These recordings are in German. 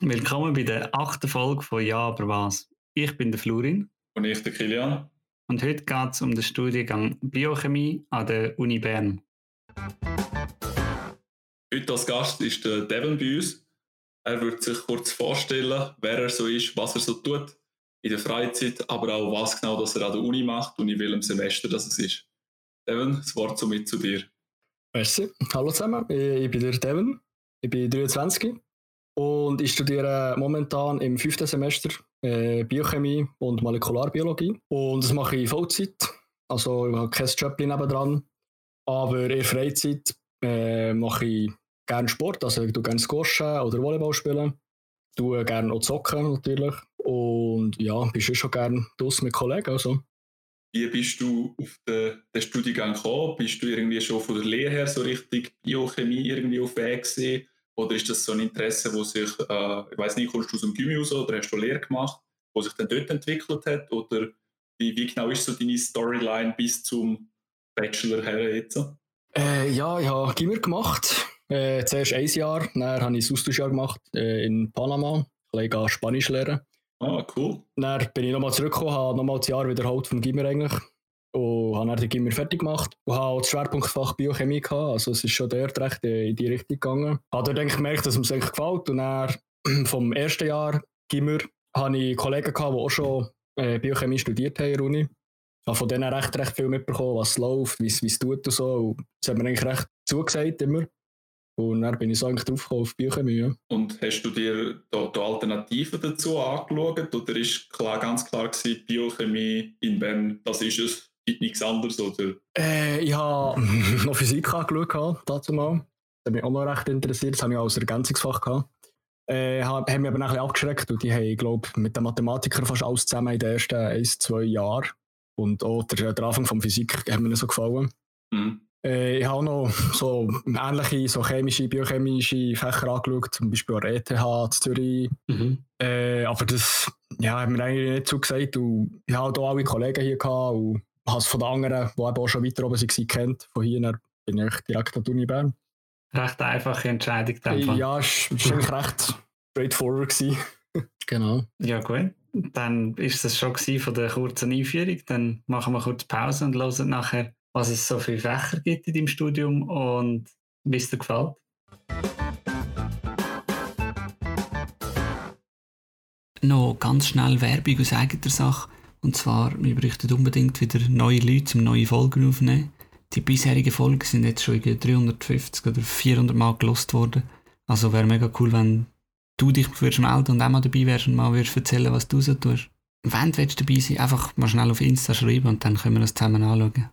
Willkommen bei der achten Folge von Ja, aber was? Ich bin der Florin. Und ich, der Kilian. Und heute geht es um den Studiengang Biochemie an der Uni Bern. Heute als Gast ist der Devon bei uns. Er wird sich kurz vorstellen, wer er so ist, was er so tut in der Freizeit, aber auch was genau das er an der Uni macht und in welchem Semester das es ist. Devon, das Wort somit zu dir. Merci. Hallo zusammen, ich bin der Devon, ich bin 23 und ich studiere momentan im fünften Semester äh, Biochemie und Molekularbiologie. Und das mache ich Vollzeit. Also ich habe kein Job nebendran. Aber in Freizeit äh, mache ich gerne Sport. Also ich tue gerne Squashen oder Volleyball spielen. Ich tue gerne auch zocken natürlich. Und ja, bist schon gerne draußen mit Kollegen. Also. Wie bist du auf den, den Studiengang gekommen? Bist du irgendwie schon von der Lehre her so richtig Biochemie irgendwie auf Weg gewesen? Oder ist das so ein Interesse, wo sich, äh, ich weiß nicht, kommst du aus dem Gymnasium oder hast du Lehre gemacht, wo sich dann dort entwickelt hat? Oder wie, wie genau ist so deine Storyline bis zum Bachelor her jetzt? Äh, ja, ich habe Gimmer gemacht. Äh, zuerst ein Jahr, dann habe ich ein Austauschjahr gemacht äh, in Panama. Ich Spanisch lernen. Ah, cool. Dann bin ich nochmal zurückgekommen, habe nochmal das Jahr wiederholt vom Gimmer eigentlich und habe dann Gimmer fertig gemacht und habe das Schwerpunktfach Biochemie gehabt, also es ist schon dort recht in die Richtung gegangen. Ich Habe dort gemerkt, dass es mir gefällt und dann vom ersten Jahr Gimmer habe ich Kollegen gehabt, die auch schon äh, Biochemie studiert haben in der Uni. Habe von denen recht, recht viel mitbekommen, was läuft, wie es tut und so. Und das hat mir eigentlich recht zugesagt immer. Und dann bin ich so eigentlich drauf auf Biochemie. Ja. Und hast du dir da, da Alternativen dazu angeschaut? Oder ist klar, ganz klar gewesen, Biochemie in Bern, das ist es? Gibt nichts anderes, oder? Äh, ich habe noch Physik angeschaut, dazu mal. Das hat mich auch noch recht interessiert. Das habe ich auch als Ergänzungsfach gehabt. Äh, haben mich aber ein bisschen abgeschreckt und die haben, glaube mit den Mathematikern fast alles zusammen in den ersten ein, zwei Jahren. Und auch der, der Anfang von Physik hat mir nicht so gefallen. Mhm. Äh, ich habe noch so ähnliche so chemische, biochemische Fächer angeschaut, zum Beispiel an der ETH in Zürich. Mhm. Äh, aber das ja, hat mir eigentlich nicht zugesagt. Und ich hatte hier alle Kollegen hier gehabt und habe es von den anderen, die eben auch schon weiter oben waren, kennt. Von hier bin ich direkt an der Uni Bern. Recht einfache Entscheidung. Dann ja, es war eigentlich recht straightforward. genau. Ja, gut. Dann ist es schon von der kurzen Einführung. Dann machen wir kurz Pause und hören nachher, was es so viele Fächer gibt in deinem Studium und wie es dir gefällt. Noch ganz schnell Werbung aus eigener Sache. Und zwar, wir bräuchten unbedingt wieder neue Leute, zum neue Folgen aufnehmen. Die bisherigen Folgen sind jetzt schon 350 oder 400 Mal gelost worden. Also wäre mega cool, wenn du dich würdest melden und auch mal dabei wärst und mal würdest erzählen, was du so tust. Wenn du dabei sein einfach mal schnell auf Insta schreiben und dann können wir das zusammen anschauen.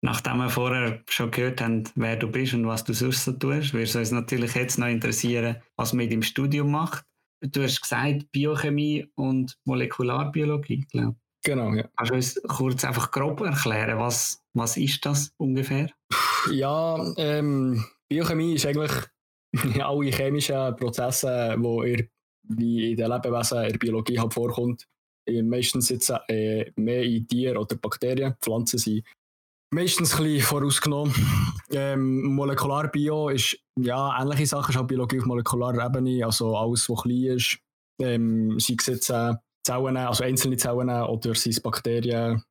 Nachdem wir vorher schon gehört haben, wer du bist und was du sonst so tust, würde es uns natürlich jetzt noch interessieren, was man mit dem Studium macht. Du hast gesagt Biochemie und Molekularbiologie, glaube ich. Genau, ja. Kannst du uns kurz einfach grob erklären, was, was ist das ungefähr? Ja, ähm, Biochemie ist eigentlich alle chemischen Prozesse, die wie in den Lebewesen in der Biologie halt vorkommt. Meistens jetzt äh, mehr in Tieren oder Bakterien. Pflanzen sind meistens ein bisschen vorausgenommen. Ähm, Molekularbio ist ja ähnliche Sachen, ist auch Biologie auf molekularer Ebene, also alles, was klein ist. Ähm, sei es jetzt äh, Zellen, also einzelne Zellen oder sei es Bakterien,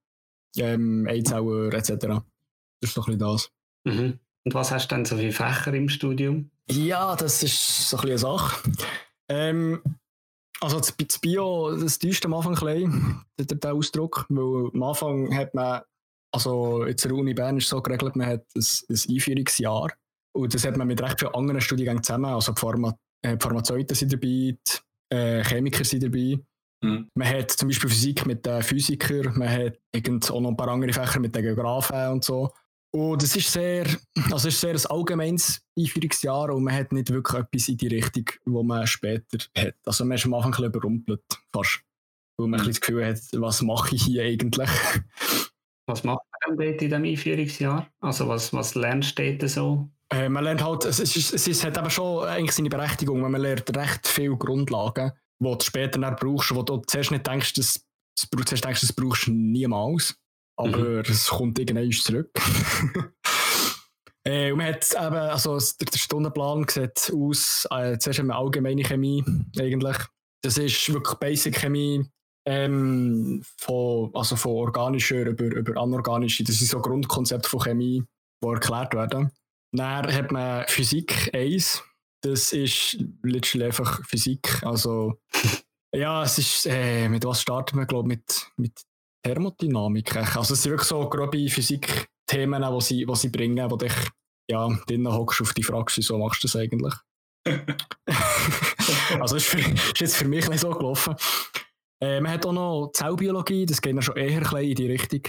ähm, Eizellen etc. Das ist doch ein bisschen das. Mhm. Und was hast du denn so viele Fächer im Studium? Ja, das ist so ein bisschen eine Sache. Ähm, also das, Bio, das täuscht am Anfang ein bisschen, der, der Ausdruck, weil am Anfang hat man also jetzt der Uni Bern ist so geregelt, man hat ein, ein Einführungsjahr und das hat man mit recht vielen anderen Studiengängen zusammen. Also die, Pharma, äh, Pharmazeuten sind dabei, die äh, Chemiker sind dabei. Mhm. Man hat zum Beispiel Physik mit den Physikern, man hat irgend auch noch ein paar andere Fächer mit den Geografen und so. Und es ist sehr, also es ist sehr ein allgemeines Einführungsjahr und man hat nicht wirklich etwas in die Richtung, wo man später hat. Also man ist am Anfang ein bisschen überrumpelt, fast. Weil man mhm. ein bisschen das Gefühl hat, was mache ich hier eigentlich? Was macht man dort in diesem Einführungsjahr? Also was, was lernst du dort so? Äh, man lernt halt, es, ist, es ist, hat aber schon eigentlich seine Berechtigung, man lernt recht viele Grundlagen, die du später dann brauchst, wo du zuerst nicht denkst, dass, zuerst denkst, das brauchst du niemals, aber mhm. es kommt irgendwann zurück. Äh, und man hat eben, also der, der Stundenplan sieht aus, äh, zuerst haben wir allgemeine Chemie eigentlich. Das ist wirklich Basic Chemie, ähm, von, also von organischer über, über anorganische. Das sind so Grundkonzepte von Chemie, die erklärt werden. Dann hat man Physik 1. Das ist letztlich einfach Physik. Also, ja, es ist, äh, mit was startet man, glaube ich, mit, mit Thermodynamik. Also, es sind wirklich so grobe Physik-Themen, die sie, die sie bringen, wo dich ja, drinnen hockst auf die Frage, wieso machst du das eigentlich? also, ist, für, ist jetzt für mich nicht so gelaufen. Äh, man hat auch noch Zellbiologie, das geht ja schon eher in die Richtung,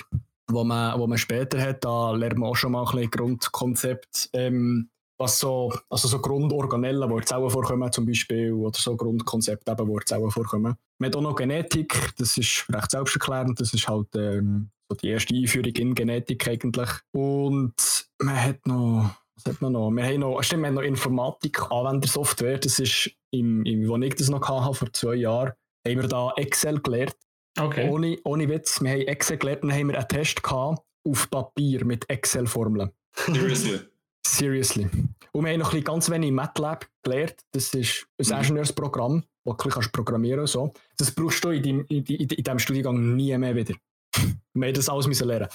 wo man, wo man später hat. Da lernt man auch schon mal ein bisschen Grundkonzept, ähm, was so, also so Grundorganellen, wo Zellen vorkommen zum Beispiel, oder so Grundkonzepte, eben, wo Zellen vorkommen. Man hat auch noch Genetik, das ist recht selbsterklärend, das ist halt ähm, so die erste Einführung in Genetik eigentlich. Und man hat noch was hat man noch? Wir haben noch, stimmt, wir haben noch Informatik, Anwendersoftware, das ist, im, im, wo ich das noch hatte, vor zwei Jahren, haben wir da Excel gelernt. Okay. Ohne, ohne Witz, wir haben Excel gelernt und haben wir einen Test gehabt auf Papier mit Excel-Formeln. Seriously. Seriously. Und wir haben noch ein ganz wenig MATLAB gelernt. Das ist ein mhm. Ingenieursprogramm, das du kannst programmieren so. Das brauchst du in deinem, in, in, in diesem Studiengang nie mehr wieder. wir haben das alles müssen lernen.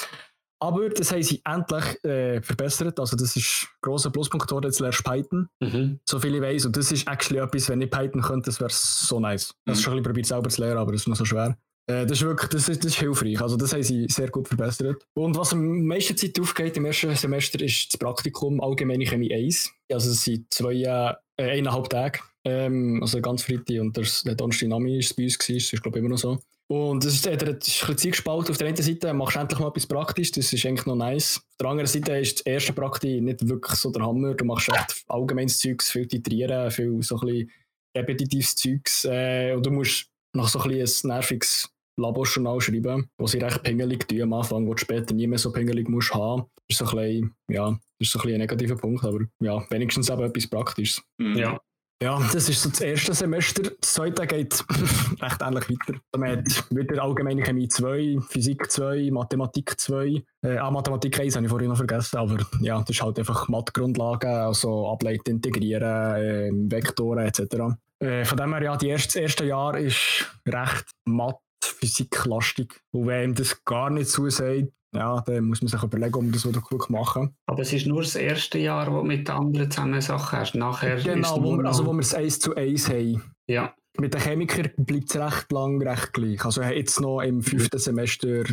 Aber das haben sie endlich äh, verbessert. Also, das ist ein grosser Pluspunkt geworden. Jetzt lernst du Python. Mhm. So viel ich weiß. Und das ist actually etwas, wenn ich Python könnte, das wäre so nice. Mhm. Das ist schon ein bisschen probiert, selber zu lernen, aber das ist noch so schwer. Äh, das ist wirklich das ist, das ist hilfreich. Also, das haben sie sehr gut verbessert. Und was am meisten Zeit aufgeht im ersten Semester ist das Praktikum Allgemeine Chemie 1. Also, es sind zwei, äh, eineinhalb Tage. Ähm, also ganz Freitag und der, der Donnerstag Nami ist bei uns gewesen, das ist glaube ich immer noch so. Und das ist, äh, das ist ein bisschen gespalten. Auf der einen Seite machst du endlich mal etwas praktisch, das ist eigentlich noch nice. Auf der anderen Seite ist das erste Praktik nicht wirklich so der Hammer. Du machst echt allgemeines Zeugs, viel titrieren, viel so ein bisschen repetitives Zeugs. Äh, und du musst noch so ein, bisschen ein nerviges Laborjournal schreiben, wo sie recht pingelig tun am Anfang, wo du später nie mehr so pingelig musst haben. Das ist so ein bisschen, ja, das ist so ein, bisschen ein negativer Punkt, aber ja, wenigstens eben etwas Praktisches. Mhm. Ja. Ja, das ist so das erste Semester. Das zweite geht recht ähnlich weiter. Man hat wieder Allgemeine Chemie 2, Physik 2, Mathematik 2. Äh, ah, Mathematik 1 habe ich vorhin noch vergessen, aber ja, das ist halt einfach Math-Grundlagen, also Ableiten, Integrieren, äh, Vektoren etc. Äh, von dem her, ja, die erste, das erste Jahr ist recht Mathe, Physik-lastig. Und wenn das gar nicht zusagt, ja, dann muss man sich überlegen, ob man das gut machen Aber es ist nur das erste Jahr, wo du mit den anderen zusammen Sachen hast. Nachher genau, wo wir, also wo wir es eins zu eins haben. Ja. Mit den Chemikern bleibt es recht lang recht gleich. Also jetzt noch im fünften Semester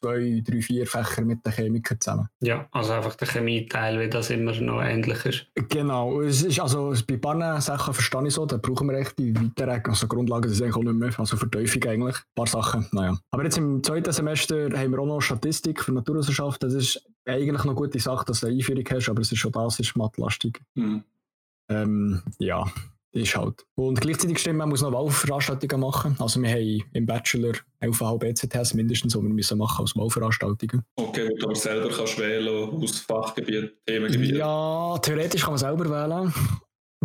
zwei, drei, vier Fächer mit den Chemikern zusammen. Ja, also einfach der Chemieteil, wie das immer noch ähnlich ist. Genau, es ist also bei ein paar Sachen verstehe ich so, da brauchen wir echt die weiteren, also Grundlagen, das ist eigentlich auch nicht mehr, also Verteufung eigentlich, ein paar Sachen, naja. Aber jetzt im zweiten Semester haben wir auch noch Statistik für Naturwissenschaft, das ist eigentlich noch eine gute Sache, dass du eine Einführung hast, aber es ist schon das, ist mattlastig. Mhm. Ähm, ja, ist halt. Und gleichzeitig stimmt, man muss noch Wahlveranstaltungen machen. Also wir haben im Bachelor 11,5 ECTS mindestens, die wir müssen machen als Wahlveranstaltungen. Okay, wo du aber selber kannst wählen aus Fachgebiet, Themengebiet. Ja, theoretisch kann man selber wählen.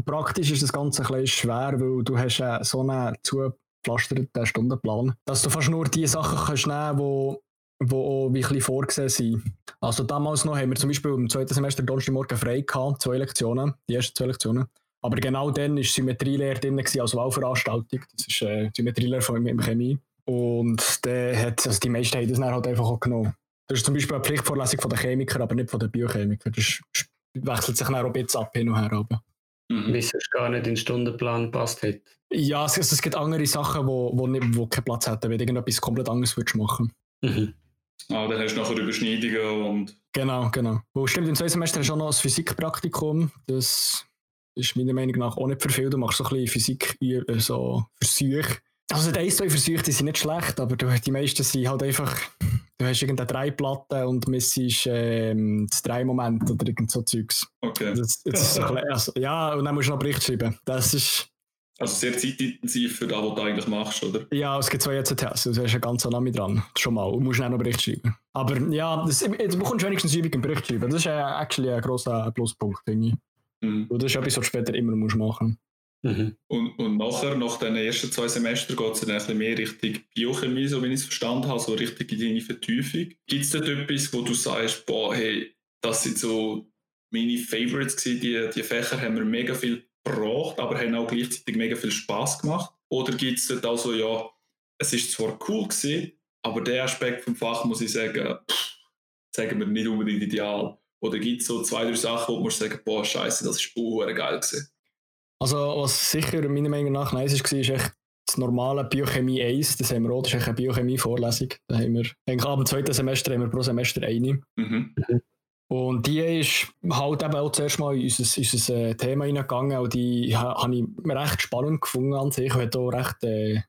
Praktisch ist das Ganze ein bisschen schwer, weil du hast so einen zugepflasterten Stundenplan, dass du fast nur die Sachen kannst nehmen kannst, die auch wie ein bisschen vorgesehen sind. Also damals noch haben wir zum Beispiel im zweiten Semester Donnerstagmorgen frei gehabt, zwei Lektionen, die ersten zwei Lektionen. Aber genau dann war Symmetrielehre drin als Wahlveranstaltung. Das ist äh, Symmetrielehre von im Chemie. Und der hat, also die meisten haben das dann halt einfach auch genommen. Das ist zum Beispiel eine Pflichtvorlesung von den Chemikern, aber nicht von den Biochemikern. Das wechselt sich dann auch ein bisschen ab hin und her. Aber. Mhm. Wie es gar nicht in den Stundenplan passt hat. Ja, es, es gibt andere Sachen, wo, wo, nicht, wo keinen Platz hätten, wenn du irgendetwas komplett anderes würdest machen mhm. Ah, dann hast du nachher Überschneidungen und... Genau, genau. Wo stimmt, im zweiten Semester hast du auch noch ein Physikpraktikum. Das ist meiner Meinung nach auch nicht für viel. Du machst so ein bisschen Physik, äh, so Versuche. Also die ein, zwei Versuche, die sind nicht schlecht, aber die meisten sind halt einfach, du hast irgendeine Dreiplatte und messest ähm, das Drei-Moment oder irgend so Zeugs. Okay. Das, das ist so bisschen, also, ja, und dann musst du noch Bericht schreiben. Das ist... Also sehr zeitintensiv für das, was du eigentlich machst, oder? Ja, es gibt zwei ECTS, also du hast einen ganzen Name dran, schon mal, und musst dann noch Bericht schreiben. Aber ja, das, du bekommst wenigstens Übung im Bericht schreiben, das ist äh, actually ein grosser Pluspunkt, finde ich. Mhm. Und das ist etwas, was du später immer musst machen mhm. und, und nachher, nach den ersten zwei Semestern, geht es dann ein bisschen mehr Richtung Biochemie, so wie ich es verstanden habe, so richtig in deine Vertiefung. Gibt es dort etwas, wo du sagst, boah, hey, das sind so meine Favorites gewesen. Die, die Fächer haben mir mega viel gebracht, aber haben auch gleichzeitig mega viel Spaß gemacht? Oder gibt es dort also, ja, es ist zwar cool gewesen, aber der Aspekt vom Fach muss ich sagen, pff, sagen wir nicht unbedingt ideal. Oder gibt es so zwei, drei Sachen, wo man sagen, boah, scheiße, das ist geil gewesen? Also, was sicher meiner Meinung nach nice war, ist echt das normale Biochemie 1, das haben wir auch, das ist eine Biochemie-Vorlesung. Da haben wir, eigentlich ab dem zweiten Semester haben wir pro Semester eine. Mhm. Und die ist halt eben auch zuerst mal in unser, unser äh, Thema hineingegangen und die habe ich recht spannend gefunden an sich. Ich hatte auch recht äh,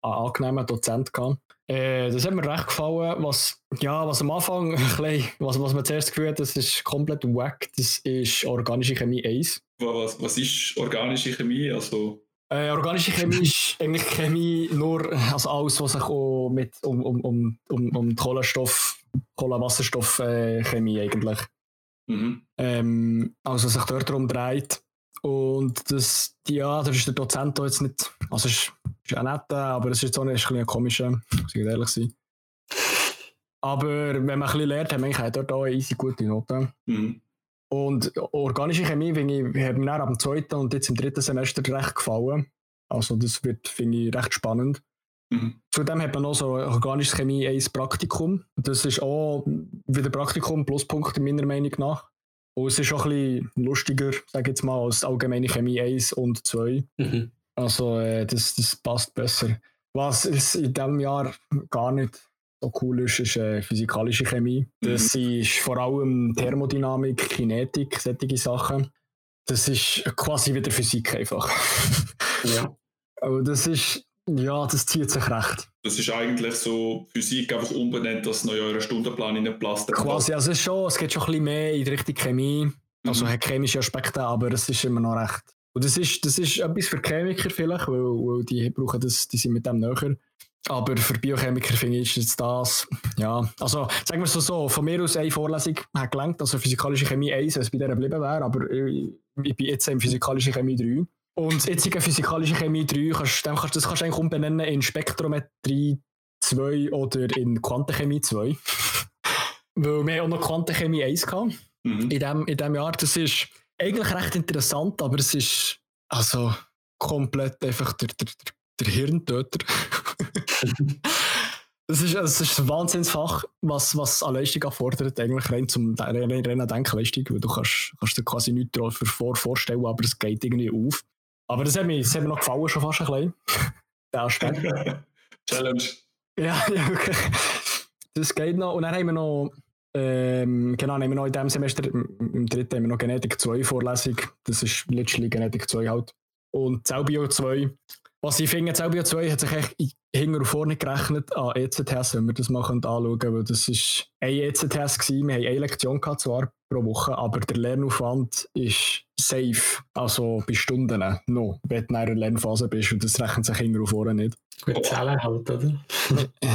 angenehmen Dozent gehabt. Äh, das hat mir recht gefallen, was, ja, was am Anfang, was, was man zuerst gefühlt das ist komplett wack, das ist organische Chemie 1. Was, was ist organische Chemie? Also äh, organische Chemie ist eigentlich Chemie nur, also alles, was sich auch mit um, um, um, um, um Kohlenstoff, Kohlenwasserstoff-Chemie äh, eigentlich. Mhm. Ähm, also sich dort darum dreht. Und das, ja, da ist der Dozent jetzt nicht, also ist, ist auch nett, aber es ist jetzt auch nicht, ist ein, ein komischer, muss ich ehrlich sein. Aber wenn man ein bisschen lernt, hat man dort auch eine easy gute Note. Mhm. Und organische Chemie ich, hat mir ab dem zweiten und jetzt im dritten Semester recht gefallen. Also das wird, finde ich, recht spannend. Mhm. Zudem hat man noch so organische Chemie 1 Praktikum. Das ist auch wieder Praktikum Pluspunkt meiner Meinung nach. Und es ist auch ein bisschen lustiger, sage ich jetzt mal, als allgemeine Chemie 1 und 2. Mhm. Also äh, das, das passt besser. Was ist in diesem Jahr gar nicht so cool ist, ist äh, physikalische Chemie. Das mhm. ist vor allem Thermodynamik, Kinetik, solche Sachen. Das ist quasi wieder Physik einfach. ja. Aber das ist, ja, das zieht sich recht. Das ist eigentlich so Physik einfach unbenannt, dass noch in euren Stundenplan in Platz Quasi, also es, ist schon, es geht schon ein bisschen mehr in die Richtung Chemie. Also mhm. hat chemische Aspekte, aber es ist immer noch recht. Und das ist, das ist etwas für Chemiker vielleicht, weil, weil die brauchen das, die sind mit dem näher. Aber für Biochemiker finde ich jetzt das, ja, also sagen wir es so, von mir aus eine Vorlesung hat gelangt, also physikalische Chemie 1, wenn es bei der geblieben wäre, aber ich, ich bin jetzt in physikalische Chemie 3. Und jetzt in physikalische Chemie 3, kannst, dann kannst, das kannst du eigentlich umbenennen in Spektrometrie 2 oder in Quantenchemie 2. Weil wir auch noch Quantenchemie 1 hatten mhm. in, dem, in dem Jahr. Das ist eigentlich recht interessant, aber es ist also komplett einfach der, der, der Hirntöter. Es ist, es ist ein Wahnsinnsfach, was, was an Leistung erfordert, eigentlich rein zum rein, rein Denkleistung, weil du kannst, kannst dir quasi nichts dafür vorstellen, aber es geht irgendwie auf. Aber das hat, mir, das hat mir noch gefallen, schon fast ein bisschen. Der Aspekt. Challenge. Ja, ja, okay. Das geht noch. Und dann haben wir noch, ähm, genau, haben wir noch in diesem Semester, im dritten, haben wir noch Genetik 2 Vorlesung. Das ist letztlich Genetik 2 halt. Und Zellbio 2 was ich finde, Zelbio 2 hat sich echt hinten und vorne gerechnet an ECTS, wenn wir das mal anschauen können, weil das ist ein ECTS gewesen. Wir haben eine Lektion gehabt, zwar pro Woche, aber der Lernaufwand ist safe, also bei Stunden noch, wenn du in einer Lernphase bist und das rechnet sich hinten und vorne nicht. Gut Zellen halt, oder?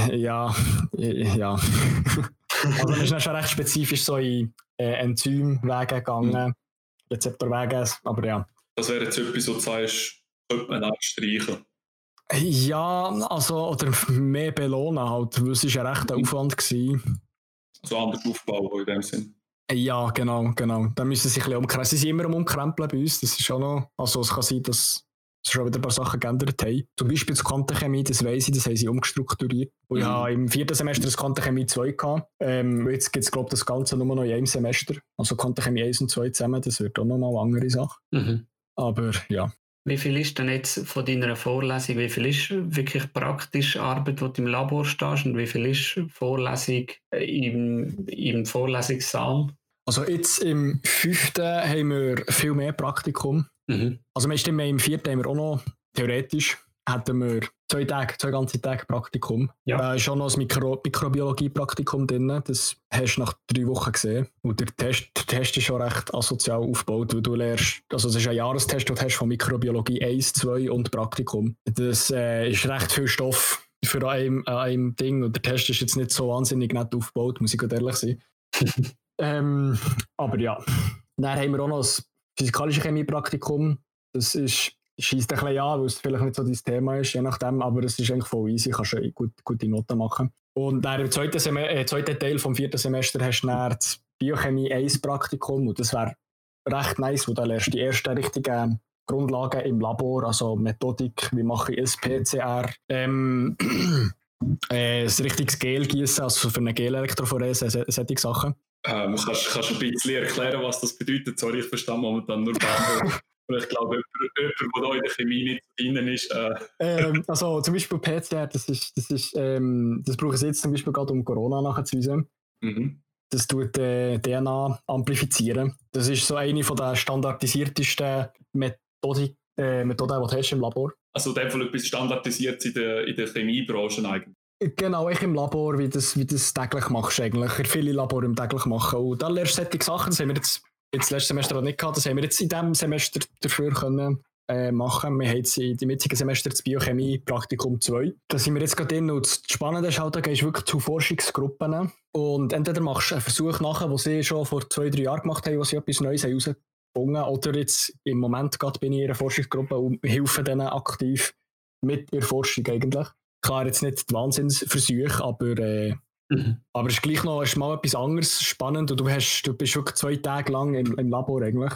ja, ja. also es ist schon recht spezifisch so in äh, Enzymwege gegangen, mhm. Rezeptorwege, aber ja. Das wäre jetzt etwas, wo du sagst, könnte man streichen. Ja, also, oder mehr belohnen halt, weil es war ein rechter Aufwand. Gewesen. Also anders aufbauen in dem Sinn. Ja, genau, genau. Da müssen sie sich ein bisschen umkrempeln. Sie sind immer am Umkrempeln bei uns. Das ist schon noch, also es kann sein, dass es schon wieder ein paar Sachen geändert haben. Zum Beispiel das Quantenchemie, das weiss ich, das haben sie umgestrukturiert. Und mhm. ich habe im vierten Semester das Quantenchemie 2 gehabt. Ähm, jetzt gibt es, glaube ich, das Ganze nur noch in einem Semester. Also Quantenchemie 1 und 2 zusammen, das wird auch nochmal eine andere Sache. Mhm. Aber ja, wie viel ist denn jetzt von deiner Vorlesung, wie viel ist wirklich praktische Arbeit, wo du im Labor stehst und wie viel ist Vorlesung im, im Vorlesungssaal? Also jetzt im fünften haben wir viel mehr Praktikum. Mhm. Also meistens im vierten haben wir auch noch theoretisch hatten wir zwei Tage, zwei ganze Tage Praktikum. Ja. Ist schon noch ein Mikro Mikrobiologie-Praktikum drin. Das hast du nach drei Wochen gesehen. Und der Test, der Test ist schon recht asozial aufgebaut, weil du lernst, also es ist ein Jahrestest, den du hast von Mikrobiologie 1, 2 und Praktikum. Das äh, ist recht viel Stoff für ein, ein Ding und der Test ist jetzt nicht so wahnsinnig nett aufgebaut, muss ich ehrlich sein. ähm, aber ja. Dann haben wir auch noch das physikalische Chemie-Praktikum. Das ist schießt ein bisschen an, weil es vielleicht nicht so dein Thema ist, je nachdem, aber es ist eigentlich voll easy, kannst du gut, gute Noten machen. Und dann im zweiten, Sem äh, zweiten Teil vom vierten Semester hast du dann das Biochemie 1 Praktikum und das wäre recht nice, wo du lernst die ersten richtigen Grundlagen im Labor, also Methodik, wie mache ich SPCR, ähm, äh, ein richtiges Gel gießen, also für eine Gel-Elektrophorese, solche Sachen. Ähm, kannst, kannst du ein bisschen erklären, was das bedeutet? Sorry, ich verstehe momentan nur Bahnhof. ich glaube, jemand, der da in der Chemie nicht drin ist. Äh. Ähm, also zum Beispiel PCR, das ist, das ist, ähm, das brauche ich jetzt zum Beispiel gerade um Corona nachzuweisen. Mhm. Das tut äh, DNA amplifizieren. Das ist so eine von der standardisiertesten Methodik, äh, Methoden, die du hast im Labor. Also in dem Fall etwas standardisiert in der, in der Chemiebranche eigentlich. Genau, ich im Labor, wie das, wie das täglich machst eigentlich. Viele Labor im täglich machen. Und da lernst du solche Sachen, das haben wir jetzt, jetzt letztes Semester auch nicht gehabt, das haben wir jetzt in diesem Semester dafür können äh, machen. Wir haben jetzt im jetzigen Semester das Biochemie Praktikum 2. Da sind wir jetzt gerade drin und das Spannende ist halt, da gehst du wirklich zu Forschungsgruppen und entweder machst du einen Versuch nachher, den sie schon vor zwei, drei Jahren gemacht haben, wo sie etwas Neues herausgefunden oder jetzt im Moment gerade bin ich in einer Forschungsgruppe und helfe denen aktiv mit ihrer Forschung eigentlich. Klar, jetzt nicht die Wahnsinnsversuche, aber, äh, mhm. aber es ist gleich noch ist mal etwas anderes spannend und du, hast, du bist wirklich zwei Tage lang im, im Labor eigentlich.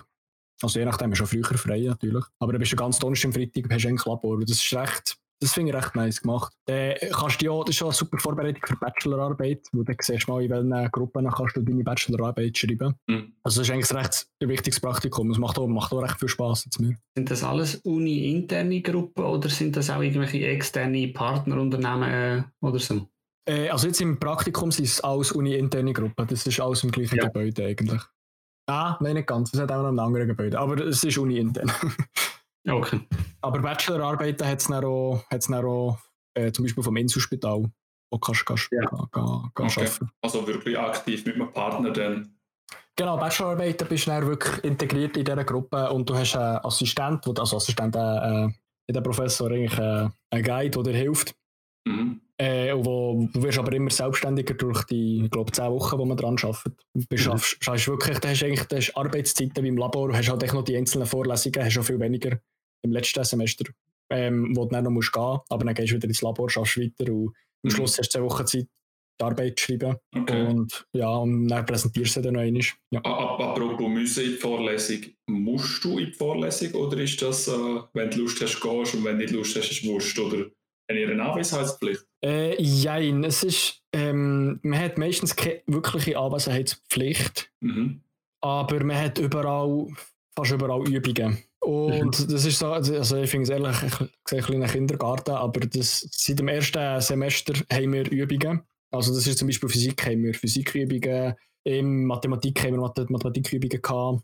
Also je nachdem, schon früher frei natürlich. Aber du bist schon ganz Donnerstag im Freitag, hast eigentlich Labor. Das ist recht, das finde ich recht nice gemacht. Dann kannst du ja, das ist schon eine super Vorbereitung für Bachelorarbeit, wo du siehst mal, in welchen Gruppen kannst du deine Bachelorarbeit schreiben. Mhm. Also das ist eigentlich ein recht wichtiges Praktikum. Es macht auch, macht auch recht viel Spaß jetzt mir. Sind das alles uni-interne Gruppen oder sind das auch irgendwelche externe Partnerunternehmen äh, oder so? Äh, also jetzt im Praktikum sind es alles uni-interne Gruppen. Das ist alles im gleichen ja. Gebäude eigentlich. Ah, nein, nicht ganz. Es hat auch noch ein anderes Gebäude. Aber es ist uni-intern. okay. Aber Bachelorarbeiten hat es dann auch, hat's dann auch äh, zum Beispiel vom Inselspital, wo kannst du ja. okay. arbeiten. Also wirklich aktiv mit einem Partner dann. Genau, Bachelorarbeiten bist du dann wirklich integriert in dieser Gruppe und du hast einen Assistent, also Assistent, äh, äh, der Professor eigentlich äh, einen Guide, der dir hilft. Mhm. Äh, wo, du wirst aber immer selbstständiger durch die, ich glaube, zehn Wochen, wo man dran arbeitet. Du schaffst, mhm. hast wirklich, da hast eigentlich das Arbeitszeiten wie im Labor, hast halt noch die einzelnen Vorlesungen, hast auch viel weniger im letzten Semester, ähm, wo du dann noch musst gehen aber dann gehst du wieder ins Labor, schaffst weiter und am mhm. Schluss hast du zehn Wochen Zeit, die Arbeit zu schreiben. Okay. Und ja, und dann präsentierst du sie dann noch einmal. Ja. Apropos müssen in die Vorlesung, musst du in die Vorlesung oder ist das, äh, wenn du Lust hast, gehst und wenn du nicht Lust hast, ist wurscht? Oder eine Anwesenheitspflicht? Äh, jein, es ist, ähm, man hat meistens keine wirkliche Anwesenheitspflicht, mhm. aber man hat überall, fast überall Übungen. Und mhm. das ist so, also ich finde es ehrlich, ich sehe ein bisschen Kindergarten, aber das, seit dem ersten Semester haben wir Übungen. Also das ist zum Beispiel Physik, haben wir Physikübungen, in Mathematik haben wir Mathematikübungen gehabt.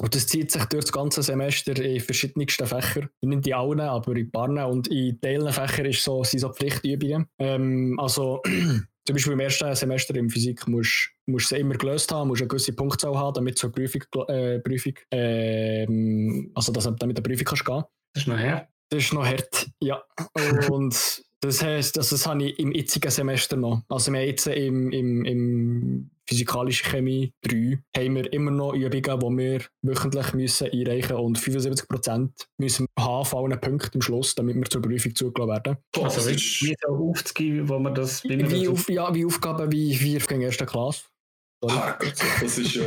Und das zieht sich durch das ganze Semester in verschiedensten Fächern. Nicht in allen, aber in paar. Und in Teilen Fächern ist so, sind so Pflichtübungen. Ähm, also zum Beispiel im ersten Semester in Physik musst du es immer gelöst haben, musst eine gewisse Punktzahl haben, damit zur Prüfung, äh, Prüfung ähm, also dass, damit eine Prüfung kannst gehen. Das ist noch hart. Das ist noch hart, ja. Und das heisst, also das habe ich im jetzigen Semester noch. Also wir haben jetzt im, im, im Physikalische Chemie 3 haben wir immer noch Übungen, die wir wöchentlich müssen einreichen müssen und 75% müssen wir haben von allen Punkten am Schluss, damit wir zur Prüfung zugelassen werden. Also wie, wie so aufzugeben, wo man das... Wie, auf, ja, wie Aufgaben wie vier in der ersten Klasse. Ah, das ist ja...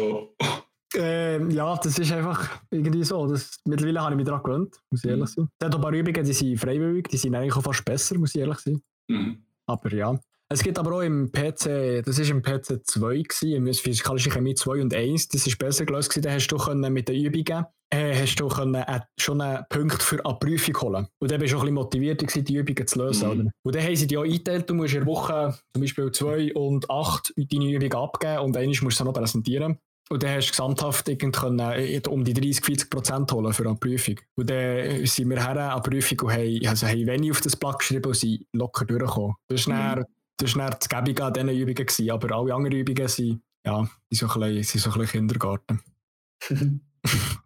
Ähm, ja, das ist einfach irgendwie so. Das, mittlerweile habe ich mich daran gewöhnt, muss ich ehrlich mhm. sein. Es hat ein paar Übungen, die sind freiwillig, die sind eigentlich auch fast besser, muss ich ehrlich sein. Mhm. Aber ja. Es gibt aber auch im PC, das war im PC 2 gewesen, im Physikalische Chemie 2 und 1, das ist besser gelöst gewesen, da hast du können mit den Übungen äh, hast du können, äh, schon einen Punkt für eine Prüfung holen. Und dann bist du auch ein bisschen motiviert gewesen, die Übungen zu lösen. Mhm. Oder? Und dann haben sie dich auch eingeteilt, du musst in der Woche zum Beispiel 2 und 8 deine Übung abgeben und einmal musst du noch präsentieren. Und dann hast du gesamthaft können, äh, um die 30, 40 Prozent holen für eine Prüfung. Und dann sind wir her an der Prüfung und haben, also haben wenig auf das Blatt geschrieben und sind locker durchgekommen. Das ist mhm. dann, war das Gäbige an diesen Übungen, gewesen, aber alle anderen Übungen sind, ja, sind so ein bisschen, sind so ein bisschen Kindergarten.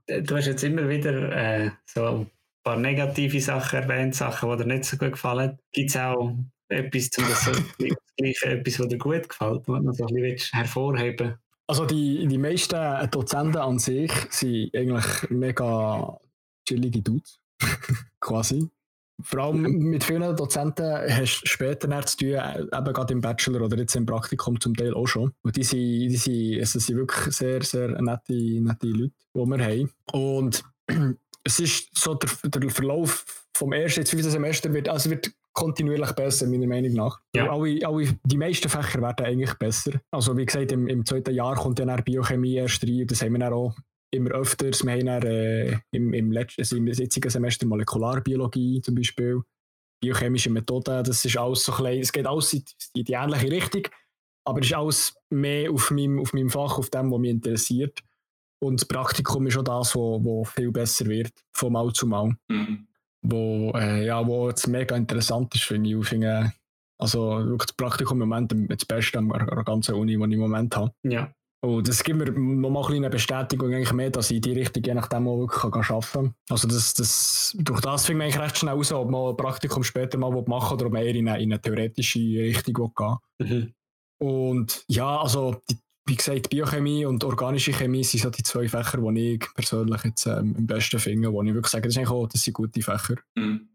du hast jetzt immer wieder äh, so ein paar negative Sachen erwähnt, Sachen, die dir nicht so gut gefallen. Gibt es auch etwas, zum das gleich etwas, was dir gut gefällt, was du so ein bisschen hervorheben Also die, die meisten Dozenten an sich sind eigentlich mega chillige Dudes, quasi. vor allem mit vielen Dozenten hast du später zu tun, äh, eben gerade im Bachelor oder jetzt im Praktikum zum Teil auch schon. Und die sind, die sind, also sind wirklich sehr, sehr nette, nette Leute, die wir haben. Und es ist so der, der Verlauf vom ersten ins fünften Semester wird, also wird kontinuierlich besser, meiner Meinung nach. Ja. Alle, alle, die meisten Fächer werden eigentlich besser. Also wie gesagt, im, im zweiten Jahr kommt dann Biochemie erst rein und das haben wir dann auch immer öfters. Wir haben dann, äh, im, im, letzten, also im jetzigen Semester Molekularbiologie zum Beispiel, biochemische Methoden, das ist alles so klein, es geht alles in die, die ähnliche Richtung, aber es ist alles mehr auf meinem, auf meinem Fach, auf dem, was mich interessiert. Und das Praktikum ist auch das, wo, wo viel besser wird, von Mal zu Mal. Mhm. Wo, äh, ja, wo jetzt mega interessant ist, finde ich. Ich finde, also das Praktikum im Moment das Beste an der ganzen Uni, die ich im Moment habe. Ja. Und das gibt mir nochmal ein eine Bestätigung eigentlich mehr, dass ich in die Richtung je nachdem auch wirklich kann arbeiten kann. Also das, das, durch das finde ich eigentlich recht schnell raus, ob man ein Praktikum später mal machen will oder eher in eine, in eine theoretische Richtung gehen Mhm. Und ja, also die, wie gesagt, Biochemie und organische Chemie sind so die zwei Fächer, die ich persönlich jetzt ähm, am besten finde, wo ich wirklich sage, das, auch, das sind gute Fächer. Mhm.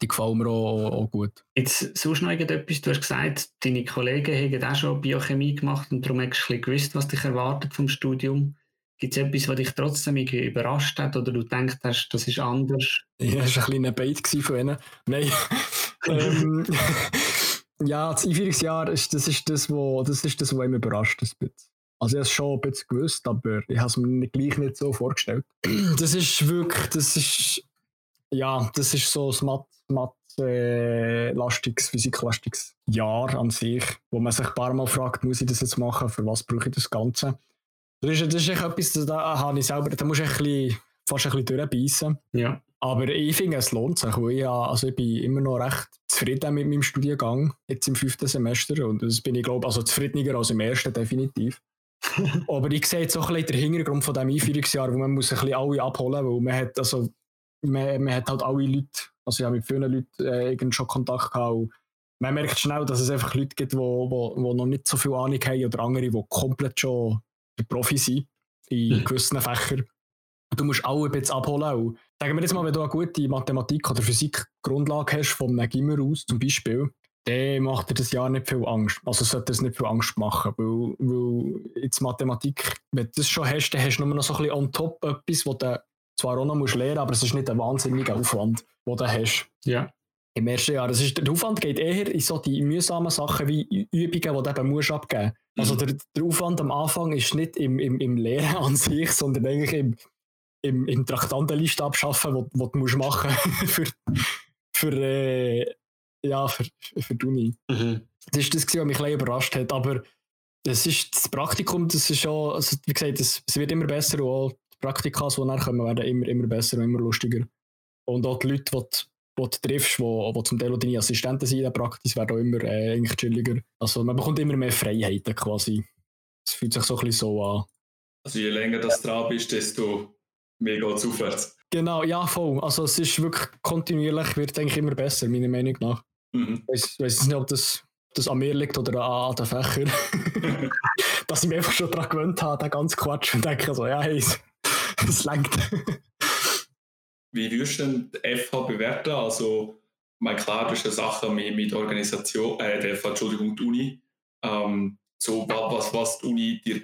Die gefallen mir auch, auch gut. Jetzt sonst noch irgendetwas, du hast gesagt, deine Kollegen haben auch schon Biochemie gemacht und darum hast du ein bisschen gewusst, was dich erwartet vom Studium. Gibt es etwas, was dich trotzdem irgendwie überrascht hat oder du denkst hast, das ist anders? Ja, das war ein kleiner Bait von ihnen. Nein. ähm, ja, das Einführungsjahr, ist, das, ist das, wo, das ist das, was mich überrascht. Ein bisschen. Also ich habe es schon ein bisschen gewusst, aber ich habe es mir gleich nicht so vorgestellt. Das ist wirklich, das ist, ja, das ist so ein Mathe, Mathe äh, lastiges, physiklastiges Jahr an sich, wo man sich ein paar Mal fragt, muss ich das jetzt machen, für was brauche ich das Ganze? Das ist, das ist echt etwas, da habe ich selber, da muss ich ein bisschen, fast ein bisschen durchbeissen. Ja. Aber ich finde, es lohnt sich, weil ich, ja- also ich bin immer noch recht zufrieden mit meinem Studiengang, jetzt im fünften Semester. Und das bin ich, glaube also zufriedener als im ersten, definitiv. Aber ich sehe jetzt auch ein bisschen den Hintergrund von diesem Einführungsjahr, wo man muss ein bisschen alle abholen, weil man hat, also, man, man hat halt alle Leute, also ich habe mit vielen Leuten äh, schon Kontakt gehabt. Man merkt schnell, dass es einfach Leute gibt, die wo, wo, noch nicht so viel Ahnung haben oder andere, die komplett schon der Profi sind in Mhm. gewissen Fächern. Du musst alle ein bisschen abholen. Und sagen wir jetzt mal, wenn du eine gute Mathematik- oder Physik-Grundlage hast, von einem Gimmer aus zum Beispiel, dann macht dir das Jahr nicht viel Angst. Also sollte es nicht viel Angst machen, weil, weil jetzt Mathematik, wenn du das schon hast, dann hast du nur noch so ein bisschen on top etwas, was du zwar auch noch musst lernen aber es ist nicht ein wahnsinniger Aufwand, den du hast. Ja. Im ersten Jahr. Das ist, der Aufwand geht eher in so die mühsamen Sachen wie Übungen, die du eben musst abgeben Also Mhm. der, der Aufwand am Anfang ist nicht im, im, im Lehren an sich, sondern eigentlich im, im, im Traktandenliste abschaffen, wo, wo du musst machen für, für, äh, ja, für, für die Uni. Mhm. Das ist das, was mich ein überrascht hat. Aber das, ist, das Praktikum, das ist schon, also wie gesagt, es, wird immer besser und auch die Praktika, die nachher kommen, werden immer, immer besser und immer lustiger. Und auch die Leute, die, du- die du triffst, die, die zum Teil auch deine Assistenten sind in der Praxis, werden auch immer äh, eigentlich chilliger. Also man bekommt immer mehr Freiheiten quasi. Es fühlt sich so ein bisschen so an. Also je länger das dran bist, desto mehr geht es aufwärts. Genau, ja, voll. Also es ist wirklich kontinuierlich, wird eigentlich immer besser, meiner Meinung nach. Mhm. Ich weiß, nicht, ob das, das an mir liegt oder an, an den Fächern. Dass ich mich einfach schon daran gewöhnt habe, den ganzen Quatsch und denke so, ja, hey, das lenkt. Wie würdest du denn die FH bewerten? Also, ich meine, klar, du hast ja Sachen mit, mit Organisation, äh, der FH, Entschuldigung, die Uni. Ähm, so, wa- was, was die Uni dir,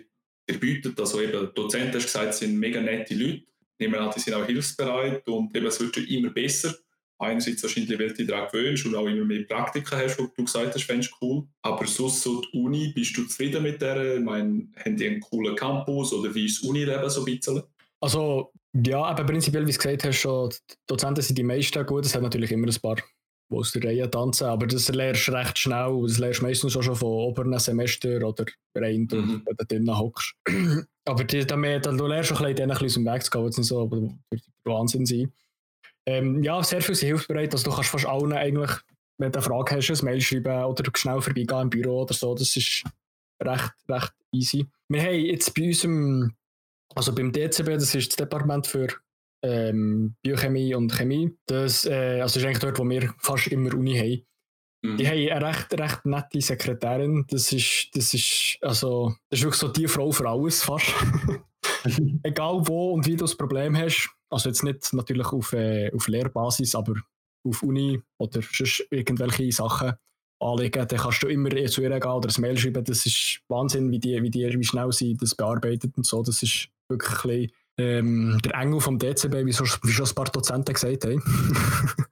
dir bietet. Also, eben, Dozenten, hast du gesagt, sind mega nette Leute. Nehmen an, die sind auch hilfsbereit und eben, es wird schon immer besser. Einerseits wahrscheinlich, weil du dich daran gewöhnst und auch immer mehr Praktika hast, wo du gesagt hast, fändest du cool. Aber sonst so die Uni, bist du zufrieden mit der? Ich meine, haben die einen coolen Campus oder wie ist das Unileben so ein bisschen? Also, ja, aber prinzipiell, wie du gesagt hast, schon, die Dozenten sind die meisten gut. Es hat natürlich immer ein paar, die aus der Reihe tanzen, aber das lernst du recht schnell. Das lernst du meistens auch schon von oberen Semester oder rein, Mhm. wenn du drinnen hockst. Aber die, dann, du lernst auch ein bisschen, ein bisschen aus dem Weg zu gehen, was nicht so aber Wahnsinn sein. Ähm, ja, sehr viel sind hilfsbereit. Also, du kannst fast allen eigentlich, wenn du eine Frage hast, ein Mail schreiben oder schnell vorbeigehen im Büro oder so. Das ist recht, recht easy. Wir haben jetzt bei unserem also beim DCB, das ist das Departement für ähm, Biochemie und Chemie. Das äh, also ist eigentlich dort, wo wir fast immer Uni haben. Mhm. Die haben eine recht, recht nette Sekretärin. Das ist, das ist, also, das ist wirklich so die Frau für alles fast. Egal wo und wie du das Problem hast. Also jetzt nicht natürlich auf, äh, auf Lehrbasis, aber auf Uni oder sonst irgendwelche Sachen anlegen, dann kannst du immer zu ihr gehen oder ein Mail schreiben. Das ist Wahnsinn, wie, die, wie, die, wie schnell sie das bearbeitet und so. Das ist wirklich ähm, der Engel vom DCB, wie, so, wie schon ein paar Dozenten gesagt haben.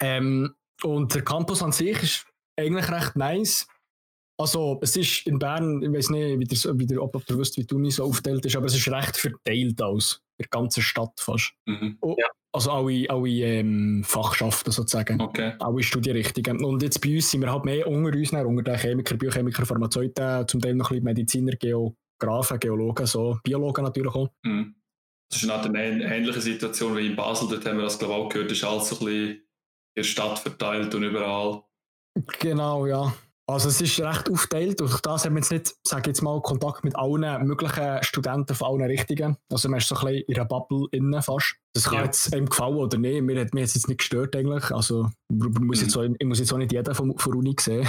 ähm, und der Campus an sich ist eigentlich recht nice. Also, es ist in Bern, ich weiß nicht, wie der, wie der, ob, ob ihr wisst, wie die Uni so aufgeteilt ist, aber es ist recht verteilt aus der ganzen Stadt fast. Mhm. Oh, ja. Also alle, alle ähm, Fachschaften sozusagen. Okay. Alle Studienrichtungen. Und jetzt bei uns sind wir halt mehr unter uns, unter den Chemiker, Biochemiker, Pharmazeuten, zum Teil noch ein bisschen Mediziner, Geografen, Geologen, so, Biologen natürlich auch. Mhm. Das ist halt eine ähnliche Situation wie in Basel, dort haben wir das glaube ich auch gehört, das ist alles so ein bisschen in der Stadt verteilt und überall. Genau, ja. Also es ist recht aufgeteilt und das haben wir jetzt nicht, sage jetzt mal, Kontakt mit allen möglichen Studenten von allen Richtungen. Also man ist so ein bisschen in einer Bubble innen fast. Das kann ja. jetzt einem gefallen oder nicht. Mir hat mich jetzt nicht gestört eigentlich. Also muss mhm. jetzt auch, ich muss jetzt auch nicht jeden von, von Uni sehen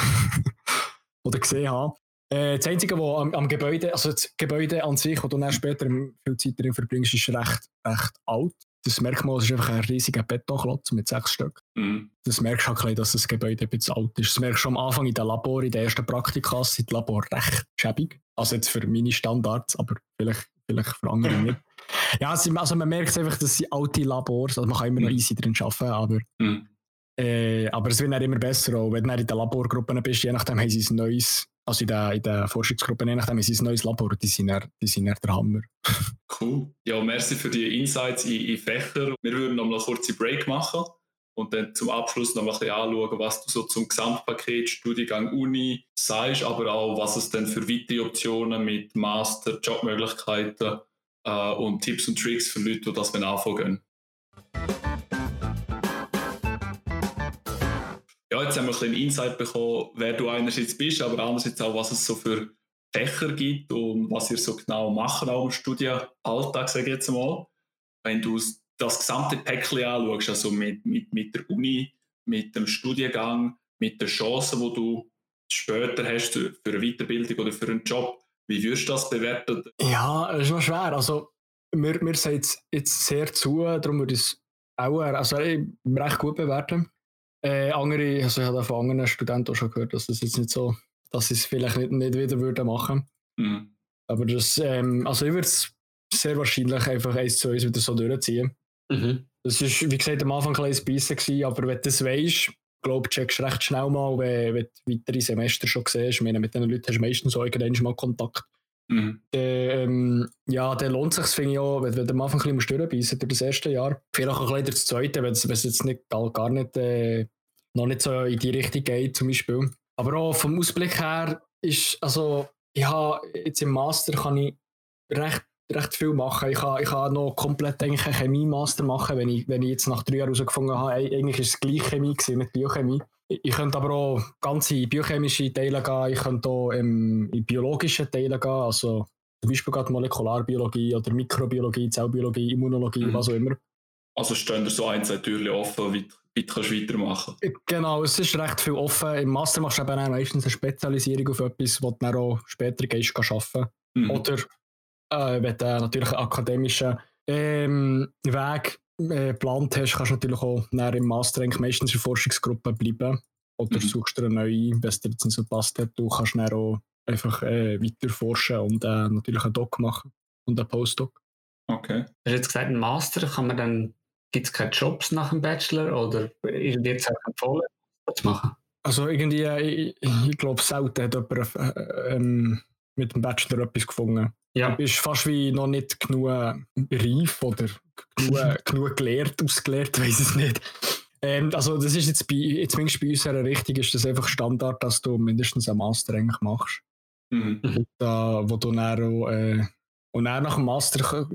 oder gesehen haben. Äh, das Einzige, was am, am, Gebäude, also das Gebäude an sich, wo du dann später viel Zeit drin verbringst, ist recht, recht alt das Merkmal ist einfach ein riesiger Betonklotz mit sechs Stück. Mhm. Das merkst du halt gleich, dass das Gebäude ein bisschen alt ist. Das merkst du am Anfang in den Labor, in den ersten Praktika, sind die Labor recht schäbig. Also jetzt für meine Standards, aber vielleicht, vielleicht für andere nicht. Ja, also man merkt einfach, dass sie alte Labors, also man kann immer noch mhm. easy drin arbeiten, aber, mhm. äh, aber es wird dann immer besser, auch wenn du in den Laborgruppen bist, je nachdem haben sie ein neues also in der, in der Forschungsgruppe, je nachdem, ist ein neues Labor, die sind, dann, die sind dann der Hammer. cool. Ja, merci für die Insights in, in Fächer. Wir würden noch mal eine kurze Break machen und dann zum Abschluss noch mal ein bisschen anschauen, was du so zum Gesamtpaket Studiengang Uni sagst, aber auch, was es denn für weitere Optionen mit Master, Jobmöglichkeiten äh, und Tipps und Tricks für Leute, die das anfangen ja, jetzt haben wir ein bisschen Insight bekommen, wer du einerseits bist, aber andererseits auch, was es so für Fächer gibt und was ihr so genau macht auch im Studienalltag, sage ich jetzt mal. Wenn du das gesamte Päckchen anschaust, also mit, mit, mit der Uni, mit dem Studiengang, mit den Chancen, die du später hast für eine Weiterbildung oder für einen Job, wie würdest du das bewerten? Ja, das ist noch schwer. Also, mir, mir sagt es jetzt sehr zu, darum würde ich es auch also, recht gut bewerten. Äh, andere, also ich habe von anderen Studenten auch schon gehört, dass das jetzt nicht so, dass sie es vielleicht nicht, nicht wieder würden machen. Mhm. Aber das, ähm, also ich würde es sehr wahrscheinlich einfach eins zu eins wieder so durchziehen. Mhm. Das ist, wie gesagt, am Anfang ein kleines Bissen aber wenn du das weißt, glaube checkst du recht schnell mal, wenn, wenn du weitere Semester schon siehst. Ich meine, mit diesen Leuten hast du meistens auch irgendwann mal Kontakt. Mhm. Dann, ähm, ja, dann lohnt es sich, finde ich auch, wenn, wenn du am Anfang ein bisschen durchbeissen durch das erste Jahr. Vielleicht auch ein bisschen das zweite, wenn es jetzt nicht, gar nicht äh, noch nicht so in die Richtung geht, zum Beispiel. Aber auch vom Ausblick her ist, also, ich habe jetzt im Master kann ich recht, recht viel machen. Ich kann, ich kann noch komplett eigentlich einen Chemie-Master machen, wenn ich, wenn ich jetzt nach drei Jahren herausgefunden habe, eigentlich ist es gleich Chemie mit Biochemie. Ich könnte aber auch ganze biochemische Teile gehen, ich könnte auch ähm, in biologische Teile gehen, also zum Beispiel gerade Molekularbiologie oder Mikrobiologie, Zellbiologie, Immunologie, mhm. was auch immer. Also stehen da so ein, zwei Türen offen, wie weit kannst du weitermachen. Genau, es ist recht viel offen. Im Master machst du eben auch meistens eine Spezialisierung auf etwas, was du dann auch später gehst, arbeiten mhm. Oder äh, wenn du natürlich einen akademischen ähm, Weg äh, geplant hast, kannst du natürlich auch im Master eigentlich meistens in Forschungsgruppe bleiben. Oder mhm. suchst du eine neue, wenn es dir jetzt nicht so passt. Du kannst dann auch einfach äh, weiter forschen und äh, natürlich einen Doc machen und einen Postdoc. Okay. Du hast jetzt gesagt, ein Master kann man dann Gibt es keine Jobs nach dem Bachelor oder wird es auch empfohlen, das zu machen? Also irgendwie, ich, ich glaube, selten hat jemand äh, ähm, mit dem Bachelor etwas gefunden. Ja. Du bist fast wie noch nicht genug reif oder genug, genug gelehrt, ausgelehrt, weiß ich nicht. Ähm, also das ist jetzt bei, jetzt bei uns richtig, ist das einfach Standard, dass du mindestens einen Master eigentlich machst. Mhm. Da, wo du dann auch, äh, und dann nach dem Master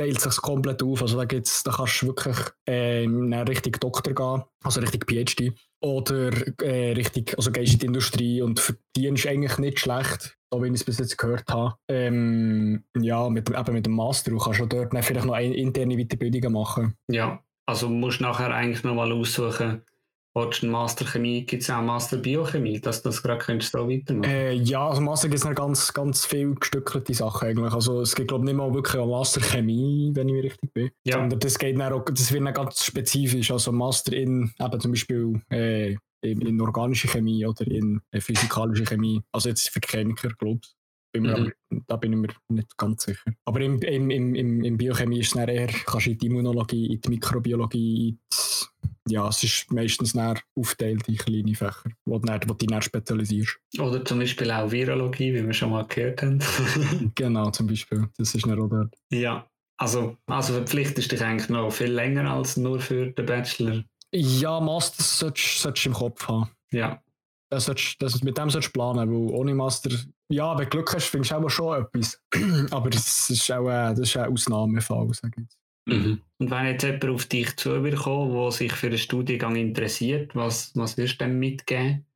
teilt sich komplett auf. Also da, gibt's, da kannst du wirklich äh, Richtung Doktor gehen, also Richtung PhD. Oder äh, Richtung, also gehst in die Industrie und verdienst eigentlich nicht schlecht, so wie ich es bis jetzt gehört habe. Ähm, ja, mit, eben mit dem Master. Du kannst auch dort vielleicht noch eine interne Weiterbildungen machen. Ja, also musst du nachher eigentlich nochmal aussuchen, Willst du einen Master Chemie, gibt es auch Master Biochemie, dass du das gerade könntest so weitermachen? Äh, ja, also Master gibt es noch ganz, ganz viel gestückelte Sachen eigentlich. Also es gibt glaube ich nicht mal wirklich eine Master Chemie, wenn ich mir richtig bin. Ja. Sondern das geht dann auch, das wird dann ganz spezifisch. Also Master in eben zum Beispiel äh, in, in organische Chemie oder in äh, physikalische Chemie. Also jetzt für Chemiker, glaube ich. Bin Mhm. aber, da bin ich mir nicht ganz sicher. Aber im, im, im, im, Biochemie ist es eher, kannst du in die Immunologie, in die Mikrobiologie, in die, ja, es ist meistens aufgeteilt in kleine Fächer, wo du, dann, wo du dich spezialisierst. Oder zum Beispiel auch Virologie, wie wir schon mal gehört haben. Genau, zum Beispiel. Das ist dann auch dort. ja, also, also verpflichtest du dich eigentlich noch viel länger als nur für den Bachelor. Ja, Master solltest solltest du im Kopf haben. Ja, Das solltest, das, mit dem solltest du planen, weil ohne Master, ja, wenn du Glück hast, findest du auch schon etwas. Aber das ist auch äh, das ist ein Ausnahmefall, sage ich jetzt. Mhm. Und wenn jetzt jemand auf dich zukommt, der sich für den Studiengang interessiert, was, was wirst du dem mitgeben?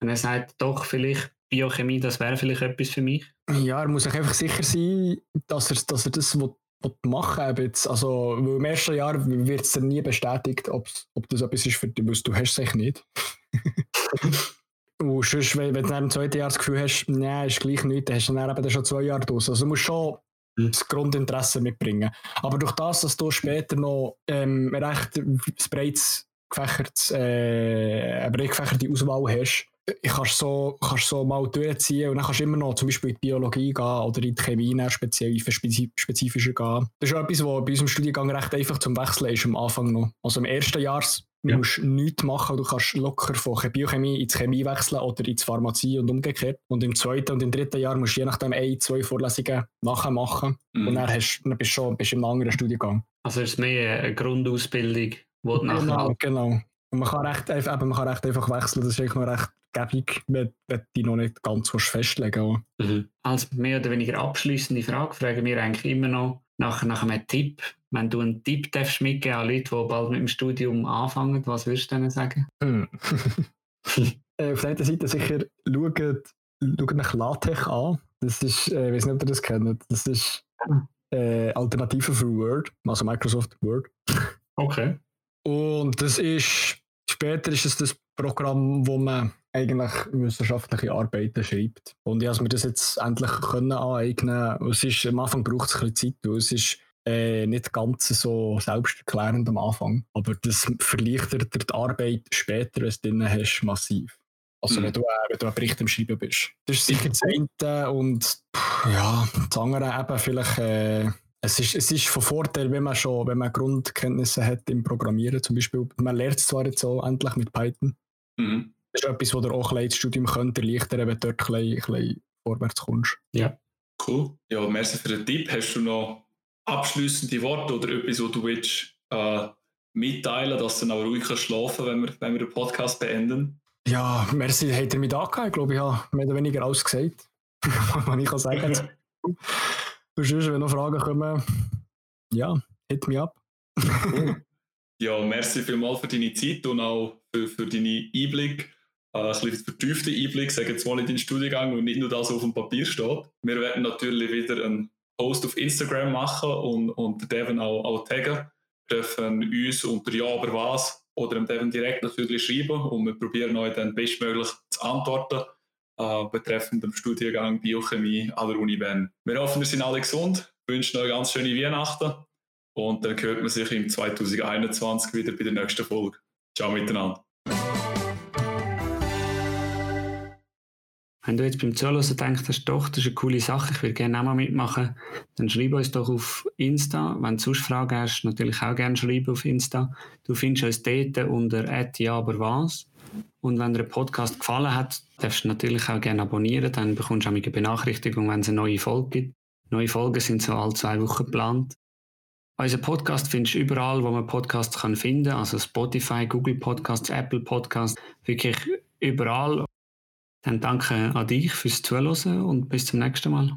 Wenn er sagt, doch, vielleicht Biochemie, das wäre vielleicht etwas für mich. Ja, er muss sich einfach sicher sein, dass er, dass er das will, will machen will. Jetzt, Also, weil im ersten Jahr wird es dann nie bestätigt, ob das etwas ist für dich, weil du hast es echt nicht. Und sonst, wenn, wenn du dann im zweiten Jahr das Gefühl hast, nein, ist gleich nichts, dann hast du dann eben schon zwei Jahre draus. Also du musst schon. Das Grundinteresse mitbringen. Aber durch das, dass du später noch ähm, recht ein breites gefächertes, äh, eine breit gefächerte Auswahl hast, äh, kannst du so, kannst so mal durchziehen und dann kannst du immer noch zum Beispiel in die Biologie gehen oder in die Chemie speziell, spezi- spezifischer gehen. Das ist auch etwas, was bei unserem Studiengang recht einfach zum Wechseln ist am Anfang noch. Also im ersten Jahr Ja. musst du nichts machen, du kannst locker von Biochemie ins Chemie wechseln oder ins Pharmazie und umgekehrt. Und im zweiten und im dritten Jahr musst du je nachdem ein, zwei Vorlesungen nachher machen und Mhm. dann, hast, dann bist du schon bist du einem anderen Studiengang. Also es ist mehr eine Grundausbildung, wo du nachher Genau, halt genau. Und man kann recht, einfach- eben, man kann recht einfach wechseln, das ist eigentlich noch recht gäbig, wenn, wenn du dich noch nicht ganz festlegen willst. Mhm. Als mehr oder weniger abschließende Frage fragen wir eigentlich immer noch nach, nach einem Tipp. Wenn du einen Tipp darfst mitgeben an Leute, die bald mit dem Studium anfangen, was würdest du denen sagen? Hm. Äh, Auf der einen Seite sicher schaut, schaut nach LaTeX an. Das ist, äh, ich weiß nicht, ob ihr das kennt, das ist äh, Alternative für Word, also Microsoft Word. Okay. Und das ist, später ist es das Programm, wo man eigentlich wissenschaftliche Arbeiten schreibt. Und ich habe mir das jetzt endlich können aneignen Es ist, am Anfang braucht es ein bisschen Zeit, weil es ist äh, nicht ganz so selbsterklärend am Anfang. Aber das verleichtert dir die Arbeit später, wenn du es drin hast, massiv. Also Mhm. wenn, du, äh, wenn du einen Bericht am Schreiben bist. Das ist sicher das eine und pff, ja, das andere eben vielleicht... Äh, es ist, es ist von Vorteil, wenn man schon, wenn man Grundkenntnisse hat im Programmieren zum Beispiel. Man lernt es zwar jetzt so endlich mit Python. Mhm. Das ist etwas, was dir auch ein ins Studium könnte erleichtern, wenn du dort ein bisschen, ein bisschen vorwärts kommst. Cool. Ja, merci für den Tipp. Hast du noch abschließende Worte oder etwas, was du willst, äh, mitteilen dass du dann auch ruhig kannst schlafen wenn wir, wenn wir den Podcast beenden? Ja, merci, hat er mich da gehabt. Ich glaube, ich habe mehr oder weniger alles gesagt, was ich kann sagen kann. Und sonst, wenn noch Fragen kommen, ja, hit me up. Ja, merci vielmals für deine Zeit und auch für, für deine Einblick. Äh, ein bisschen vertiefte Einblick, sage jetzt mal in deinen Studiengang und nicht nur das, was auf dem Papier steht. Wir werden natürlich wieder einen Post auf Instagram machen und, und Devin auch, auch taggen. Wir dürfen uns unter Ja, aber was oder dem Devin direkt natürlich schreiben und wir probieren euch dann bestmöglich zu antworten äh, betreffend dem Studiengang Biochemie an der Uni Bern. Wir hoffen, wir sind alle gesund, wünschen euch ganz schöne Weihnachten und dann hört man sich im 2021 wieder bei der nächsten Folge. Ciao miteinander. Wenn du jetzt beim Zuhören denkst, hast, doch, das ist eine coole Sache, ich will gerne auch mal mitmachen, dann schreib uns doch auf Insta. Wenn du sonst Fragen hast, natürlich auch gerne schreiben auf Insta. Du findest uns dort unter ja, was. Und wenn dir der Podcast gefallen hat, darfst du natürlich auch gerne abonnieren, dann bekommst du auch eine Benachrichtigung, wenn es eine neue Folge gibt. Neue Folgen sind so alle zwei Wochen geplant. Unser Podcast findest du überall, wo man Podcasts finden kann, also Spotify, Google Podcasts, Apple Podcasts, wirklich überall. Dann danke an dich fürs Zuhören und bis zum nächsten Mal.